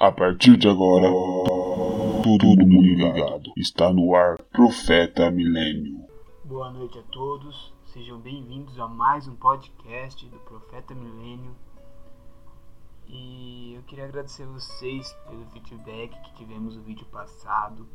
A partir de agora, todo mundo ligado. Está no ar Profeta Milênio. Boa noite a todos, sejam bem-vindos a mais um podcast do Profeta Milênio. E eu queria agradecer a vocês pelo feedback que tivemos no vídeo passado,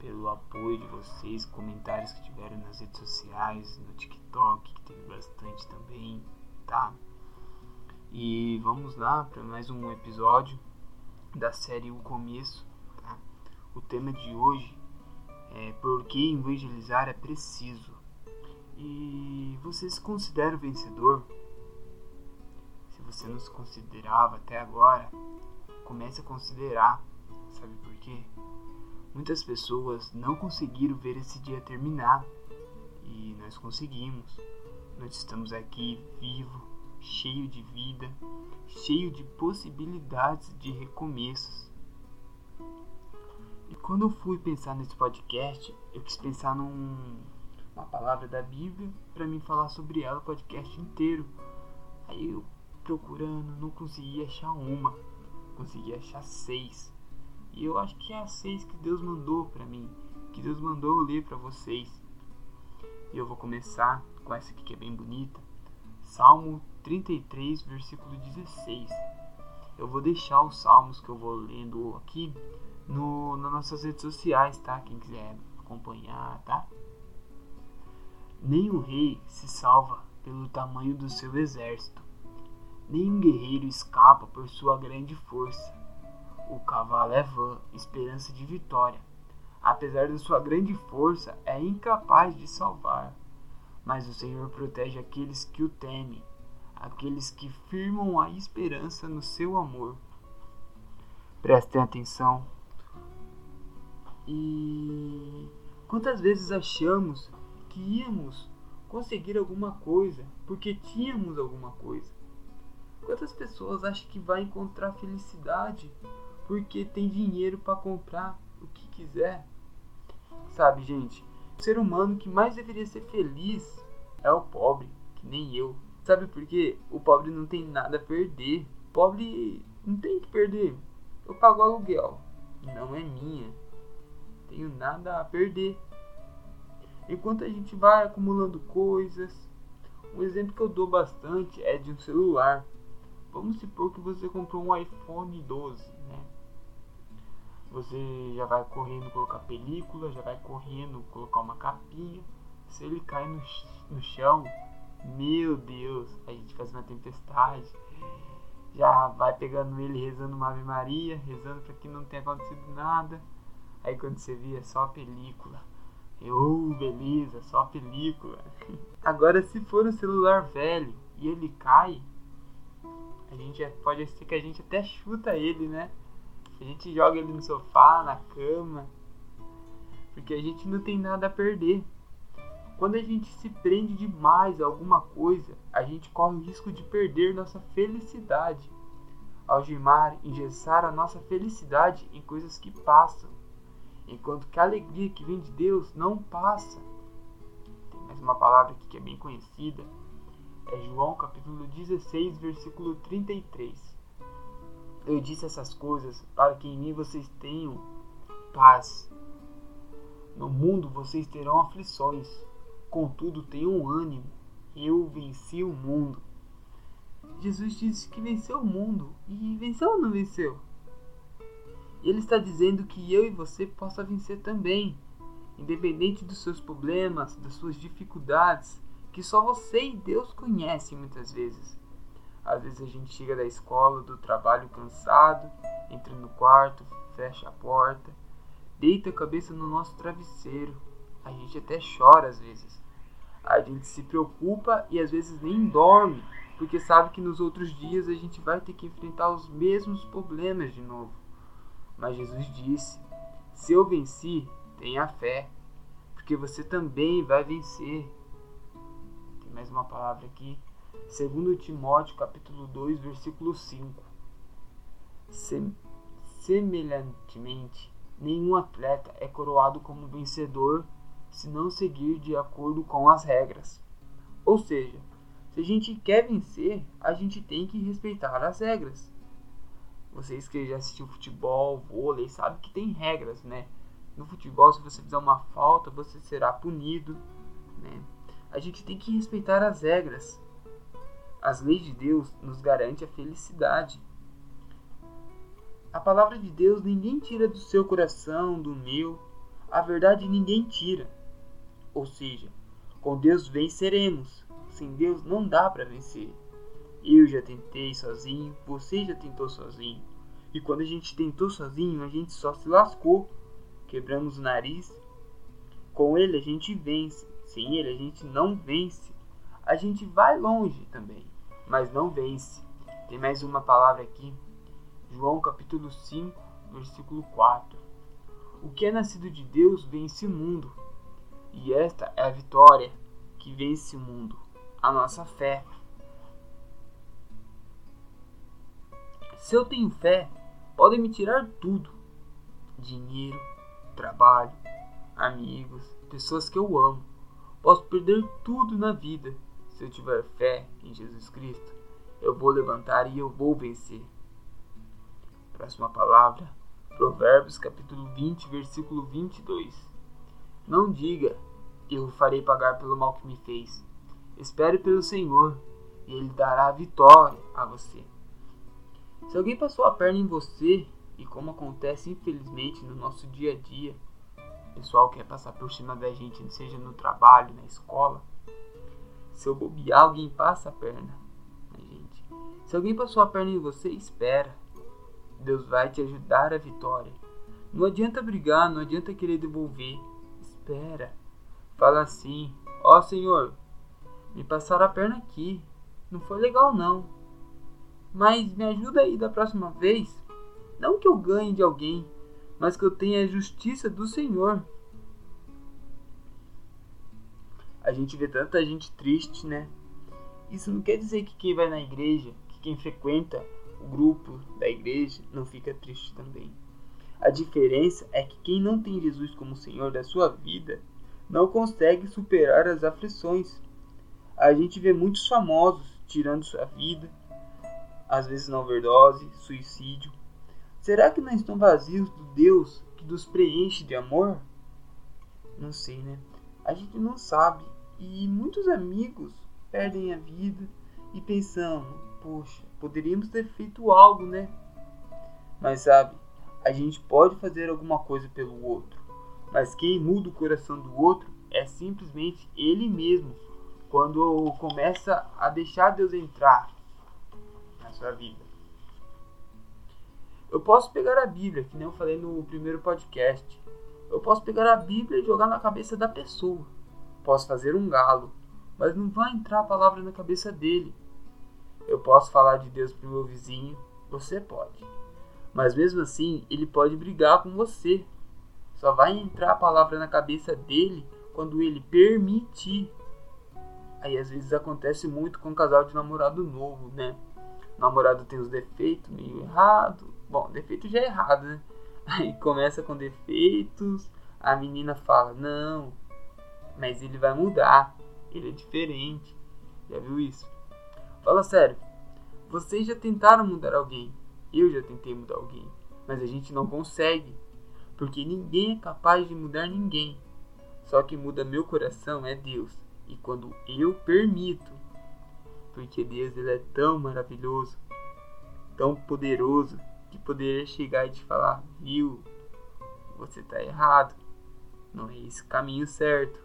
pelo apoio de vocês, comentários que tiveram nas redes sociais, no TikTok, que teve bastante também, tá? E vamos lá para mais um episódio da série O Começo. Tá? O tema de hoje é Por que evangelizar é preciso? E você se considera vencedor? Se você não se considerava até agora, comece a considerar. Sabe por quê? Muitas pessoas não conseguiram ver esse dia terminar e nós conseguimos. Nós estamos aqui vivo, cheio de vida, cheio de possibilidades de recomeços. E quando eu fui pensar nesse podcast, eu quis pensar num, uma palavra da Bíblia para me falar sobre ela o podcast inteiro. Aí eu procurando, não consegui achar uma, consegui achar seis. E eu acho que é a seis que Deus mandou para mim, que Deus mandou eu ler para vocês. E eu vou começar com essa aqui que é bem bonita. Salmo 33, versículo 16. Eu vou deixar os salmos que eu vou lendo aqui no, nas nossas redes sociais, tá? Quem quiser acompanhar, tá? Nem o rei se salva pelo tamanho do seu exército, nem um guerreiro escapa por sua grande força. O cavalo é vã, esperança de vitória. Apesar de sua grande força, é incapaz de salvar. Mas o Senhor protege aqueles que o temem aqueles que firmam a esperança no seu amor. Prestem atenção. E quantas vezes achamos que íamos conseguir alguma coisa porque tínhamos alguma coisa? Quantas pessoas acham que vai encontrar felicidade porque tem dinheiro para comprar o que quiser? Sabe, gente, o ser humano que mais deveria ser feliz é o pobre, que nem eu. Sabe por quê? O pobre não tem nada a perder. O pobre não tem que perder. Eu pago aluguel. Não é minha. Tenho nada a perder. Enquanto a gente vai acumulando coisas. Um exemplo que eu dou bastante é de um celular. Vamos supor que você comprou um iPhone 12, né? Você já vai correndo colocar película, já vai correndo colocar uma capinha. Se ele cai no, no chão, meu Deus, a gente faz uma tempestade. Já vai pegando ele rezando uma Ave Maria, rezando para que não tenha acontecido nada. Aí quando você vê é só a película. Eu, oh, beleza, só a película. Agora se for um celular velho e ele cai, a gente é, pode ser que a gente até chuta ele, né? A gente joga ele no sofá, na cama, porque a gente não tem nada a perder. Quando a gente se prende demais a alguma coisa, a gente corre o risco de perder nossa felicidade. Algemar, engessar a nossa felicidade em coisas que passam, enquanto que a alegria que vem de Deus não passa. Tem mais uma palavra aqui que é bem conhecida, é João capítulo 16, versículo 33. Eu disse essas coisas para que em mim vocês tenham paz. No mundo vocês terão aflições, Contudo, tenham ânimo, eu venci o mundo. Jesus disse que venceu o mundo. E venceu ou não venceu? Ele está dizendo que eu e você possa vencer também, independente dos seus problemas, das suas dificuldades, que só você e Deus conhecem muitas vezes. Às vezes a gente chega da escola, do trabalho cansado, entra no quarto, fecha a porta, deita a cabeça no nosso travesseiro. A gente até chora às vezes. A gente se preocupa e às vezes nem dorme, porque sabe que nos outros dias a gente vai ter que enfrentar os mesmos problemas de novo. Mas Jesus disse: Se eu venci, tenha fé, porque você também vai vencer. Tem mais uma palavra aqui. Segundo Timóteo, capítulo 2, versículo 5. Semelhantemente, nenhum atleta é coroado como vencedor se não seguir de acordo com as regras. Ou seja, se a gente quer vencer, a gente tem que respeitar as regras. Vocês que já assistiu futebol, vôlei, sabem que tem regras, né? No futebol, se você fizer uma falta, você será punido, né? A gente tem que respeitar as regras. As leis de Deus nos garante a felicidade. A palavra de Deus ninguém tira do seu coração, do meu. A verdade ninguém tira. Ou seja, com Deus venceremos. Sem Deus não dá para vencer. Eu já tentei sozinho, você já tentou sozinho. E quando a gente tentou sozinho, a gente só se lascou. Quebramos o nariz. Com ele a gente vence. Sem ele a gente não vence. A gente vai longe também, mas não vence. Tem mais uma palavra aqui. João capítulo 5, versículo 4. O que é nascido de Deus vence o mundo. E esta é a vitória que vence o mundo, a nossa fé. Se eu tenho fé, podem me tirar tudo: dinheiro, trabalho, amigos, pessoas que eu amo. Posso perder tudo na vida. Se eu tiver fé em Jesus Cristo, eu vou levantar e eu vou vencer. Próxima palavra, Provérbios capítulo 20, versículo 22. Não diga, eu farei pagar pelo mal que me fez. Espere pelo Senhor, e Ele dará a vitória a você. Se alguém passou a perna em você, e como acontece infelizmente no nosso dia a dia, o pessoal quer passar por cima da gente, seja no trabalho, na escola. Se eu bobear, alguém passa a perna. Né, gente? Se alguém passou a perna em você, espera. Deus vai te ajudar a vitória. Não adianta brigar, não adianta querer devolver. Espera. Fala assim: Ó oh, Senhor, me passaram a perna aqui. Não foi legal não. Mas me ajuda aí da próxima vez. Não que eu ganhe de alguém, mas que eu tenha a justiça do Senhor. A gente vê tanta gente triste, né? Isso não quer dizer que quem vai na igreja, que quem frequenta o grupo da igreja, não fica triste também. A diferença é que quem não tem Jesus como Senhor da sua vida não consegue superar as aflições. A gente vê muitos famosos tirando sua vida às vezes na overdose, suicídio. Será que não estão vazios do Deus que nos preenche de amor? Não sei, né? A gente não sabe. E muitos amigos perdem a vida e pensam, poxa, poderíamos ter feito algo, né? Mas sabe, a gente pode fazer alguma coisa pelo outro. Mas quem muda o coração do outro é simplesmente ele mesmo. Quando começa a deixar Deus entrar sua vida. Eu posso pegar a Bíblia, que nem eu falei no primeiro podcast. Eu posso pegar a Bíblia e jogar na cabeça da pessoa. Posso fazer um galo, mas não vai entrar a palavra na cabeça dele. Eu posso falar de Deus pro meu vizinho, você pode. Mas mesmo assim, ele pode brigar com você. Só vai entrar a palavra na cabeça dele quando ele permitir. Aí às vezes acontece muito com um casal de namorado novo, né? o namorado tem os defeitos meio errado. Bom, defeito já é errado, né? Aí começa com defeitos, a menina fala, não, mas ele vai mudar, ele é diferente. Já viu isso? Fala sério, vocês já tentaram mudar alguém, eu já tentei mudar alguém, mas a gente não consegue, porque ninguém é capaz de mudar ninguém. Só que muda meu coração é Deus, e quando eu permito porque Deus ele é tão maravilhoso, tão poderoso, que poderia chegar e te falar, viu, você está errado, não é esse caminho certo.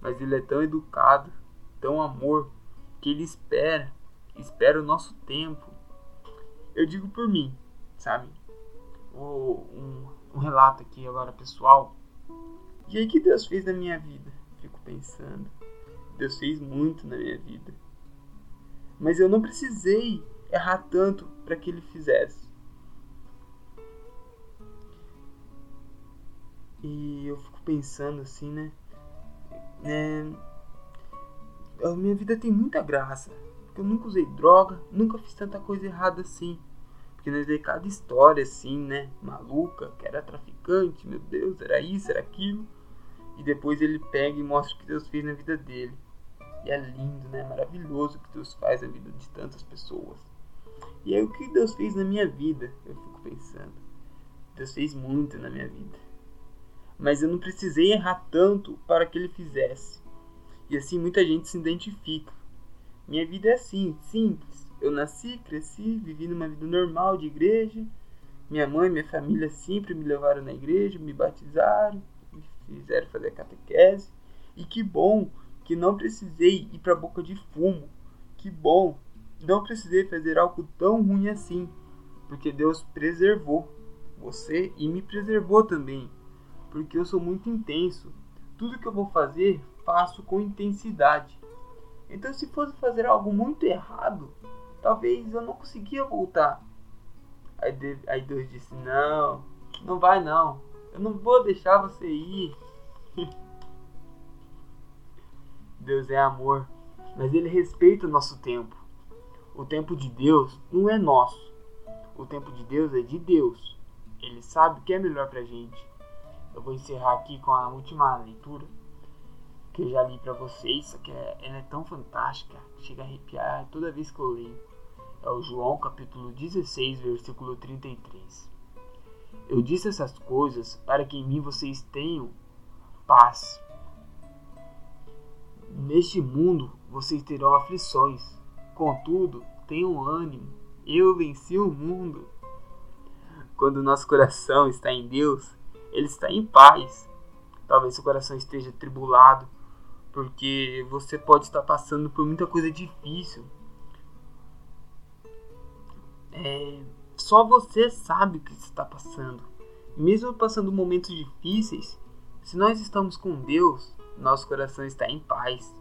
Mas ele é tão educado, tão amor, que ele espera, espera o nosso tempo. Eu digo por mim, sabe? um, um relato aqui agora pessoal. E aí que Deus fez na minha vida? Fico pensando. Deus fez muito na minha vida. Mas eu não precisei errar tanto para que ele fizesse. E eu fico pensando assim, né? É... A minha vida tem muita graça. Porque eu nunca usei droga, nunca fiz tanta coisa errada assim. Porque nós vê cada história assim, né? Maluca, que era traficante, meu Deus, era isso, era aquilo. E depois ele pega e mostra o que Deus fez na vida dele. E é lindo, né? Maravilhoso o que Deus faz na vida de tantas pessoas. E aí o que Deus fez na minha vida? Eu fico pensando. Deus fez muito na minha vida. Mas eu não precisei errar tanto para que ele fizesse. E assim muita gente se identifica. Minha vida é assim, simples. Eu nasci, cresci, vivi numa vida normal de igreja. Minha mãe e minha família sempre me levaram na igreja, me batizaram, me fizeram fazer catequese. E que bom que não precisei ir para a boca de fumo. Que bom, não precisei fazer algo tão ruim assim, porque Deus preservou você e me preservou também, porque eu sou muito intenso. Tudo que eu vou fazer, faço com intensidade. Então, se fosse fazer algo muito errado, talvez eu não conseguia voltar. Aí, aí Deus disse: Não, não vai não. Eu não vou deixar você ir. Deus é amor, mas Ele respeita o nosso tempo. O tempo de Deus não é nosso. O tempo de Deus é de Deus. Ele sabe o que é melhor pra gente. Eu vou encerrar aqui com a última leitura que eu já li para vocês, que é, ela é tão fantástica, chega a arrepiar toda vez que eu leio. É o João capítulo 16, versículo 33. Eu disse essas coisas para que em mim vocês tenham paz. Neste mundo vocês terão aflições, contudo, tenham ânimo. Eu venci o mundo. Quando nosso coração está em Deus, ele está em paz. Talvez seu coração esteja tribulado, porque você pode estar passando por muita coisa difícil. É, só você sabe o que está passando. Mesmo passando momentos difíceis, se nós estamos com Deus, nosso coração está em paz.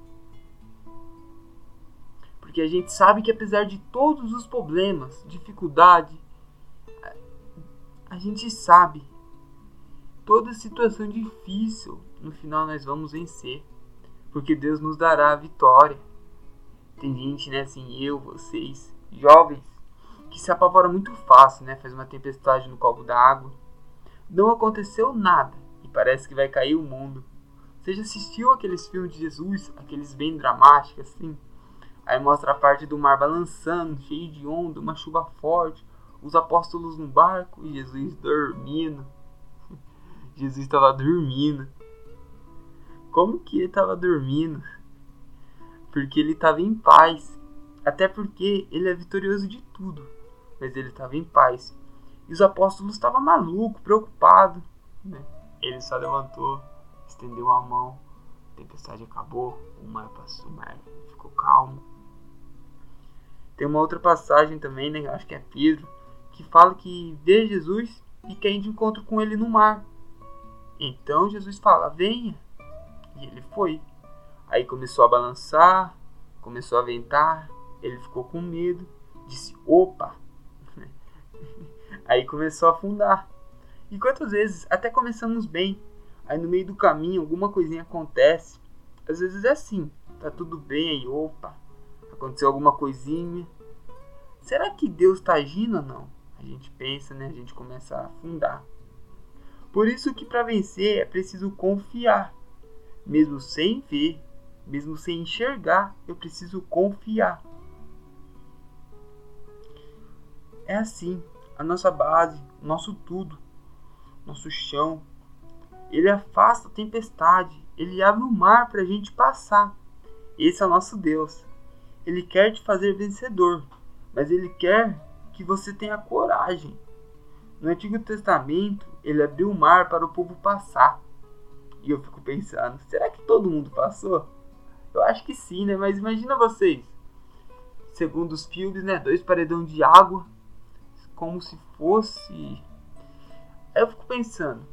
Porque a gente sabe que apesar de todos os problemas, dificuldade, a gente sabe toda situação difícil, no final nós vamos vencer, porque Deus nos dará a vitória. Tem gente, né, assim, eu, vocês, jovens, que se apavora muito fácil, né? Faz uma tempestade no copo d'água. Não aconteceu nada e parece que vai cair o mundo. Você já assistiu aqueles filmes de Jesus, aqueles bem dramáticos assim? Aí mostra a parte do mar balançando, cheio de onda, uma chuva forte, os apóstolos no barco e Jesus dormindo. Jesus estava dormindo. Como que ele estava dormindo? Porque ele estava em paz. Até porque ele é vitorioso de tudo. Mas ele estava em paz. E os apóstolos estavam malucos, preocupados. Né? Ele só levantou estendeu a mão, a tempestade acabou, o mar passou, o mar ficou calmo. Tem uma outra passagem também, né, acho que é Pedro, que fala que vê Jesus e quer ir de encontro com ele no mar. Então Jesus fala: Venha. E ele foi. Aí começou a balançar, começou a ventar, ele ficou com medo, disse: Opa! Aí começou a afundar. E quantas vezes até começamos bem, Aí no meio do caminho alguma coisinha acontece. Às vezes é assim, tá tudo bem aí, opa, aconteceu alguma coisinha. Será que Deus está agindo ou não? A gente pensa, né? A gente começa a afundar. Por isso que para vencer é preciso confiar. Mesmo sem ver, mesmo sem enxergar, eu preciso confiar. É assim, a nossa base, nosso tudo, nosso chão, ele afasta a tempestade, ele abre o mar para a gente passar. Esse é o nosso Deus. Ele quer te fazer vencedor, mas ele quer que você tenha coragem. No Antigo Testamento, ele abriu o mar para o povo passar. E eu fico pensando, será que todo mundo passou? Eu acho que sim, né? Mas imagina vocês. Segundo os filmes, né? Dois paredão de água. Como se fosse. Eu fico pensando,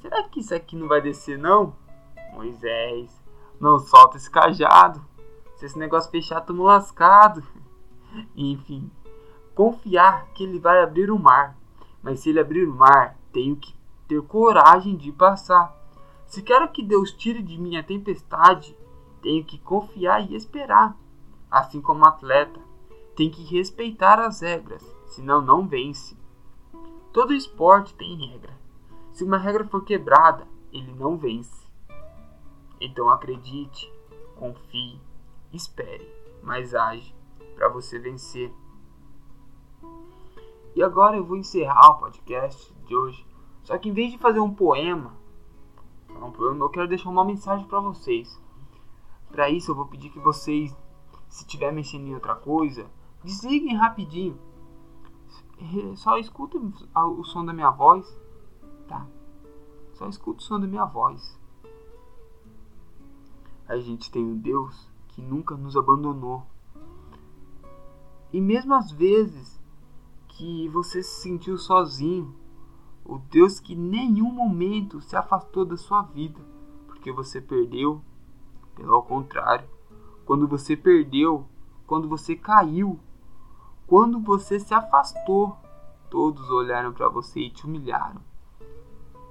Será que isso aqui não vai descer, não? Moisés, não solta esse cajado. Se esse negócio fechar, tamo lascado. Enfim, confiar que ele vai abrir o mar. Mas se ele abrir o mar, tenho que ter coragem de passar. Se quero que Deus tire de mim a tempestade, tenho que confiar e esperar. Assim como atleta, tem que respeitar as regras, senão não vence. Todo esporte tem regra. Se uma regra for quebrada, ele não vence. Então acredite, confie, espere, mas age para você vencer. E agora eu vou encerrar o podcast de hoje. Só que em vez de fazer um poema, um poema eu quero deixar uma mensagem para vocês. Para isso eu vou pedir que vocês, se tiver mexendo em outra coisa, desliguem rapidinho. Só escutem o som da minha voz, tá? Só escuta o som da minha voz. A gente tem um Deus que nunca nos abandonou. E mesmo às vezes que você se sentiu sozinho, o Deus que nenhum momento se afastou da sua vida, porque você perdeu, pelo contrário, quando você perdeu, quando você caiu, quando você se afastou, todos olharam para você e te humilharam.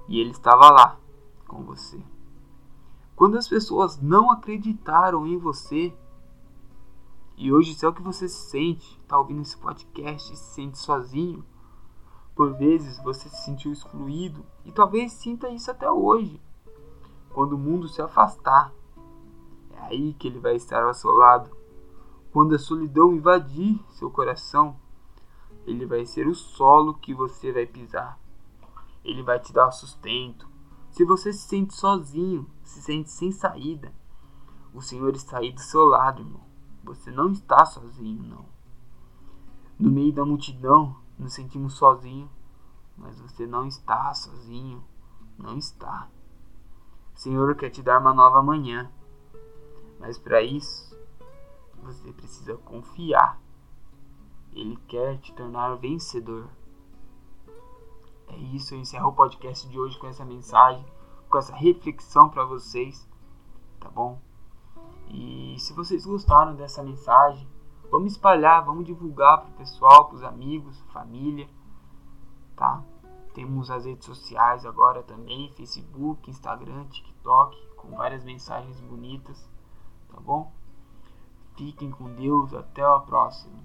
E ele estava lá com você. Quando as pessoas não acreditaram em você, e hoje, se é o que você se sente, tá ouvindo esse podcast e se sente sozinho, por vezes você se sentiu excluído e talvez sinta isso até hoje. Quando o mundo se afastar, é aí que ele vai estar ao seu lado. Quando a solidão invadir seu coração, ele vai ser o solo que você vai pisar. Ele vai te dar sustento. Se você se sente sozinho, se sente sem saída, o Senhor está aí do seu lado, irmão. Você não está sozinho, não. No meio da multidão, nos sentimos sozinhos, mas você não está sozinho. Não está. O Senhor quer te dar uma nova manhã. Mas para isso, você precisa confiar. Ele quer te tornar vencedor. É isso, eu encerro o podcast de hoje com essa mensagem, com essa reflexão para vocês, tá bom? E se vocês gostaram dessa mensagem, vamos espalhar, vamos divulgar para o pessoal, para os amigos, família, tá? Temos as redes sociais agora também, Facebook, Instagram, TikTok, com várias mensagens bonitas, tá bom? Fiquem com Deus, até a próxima.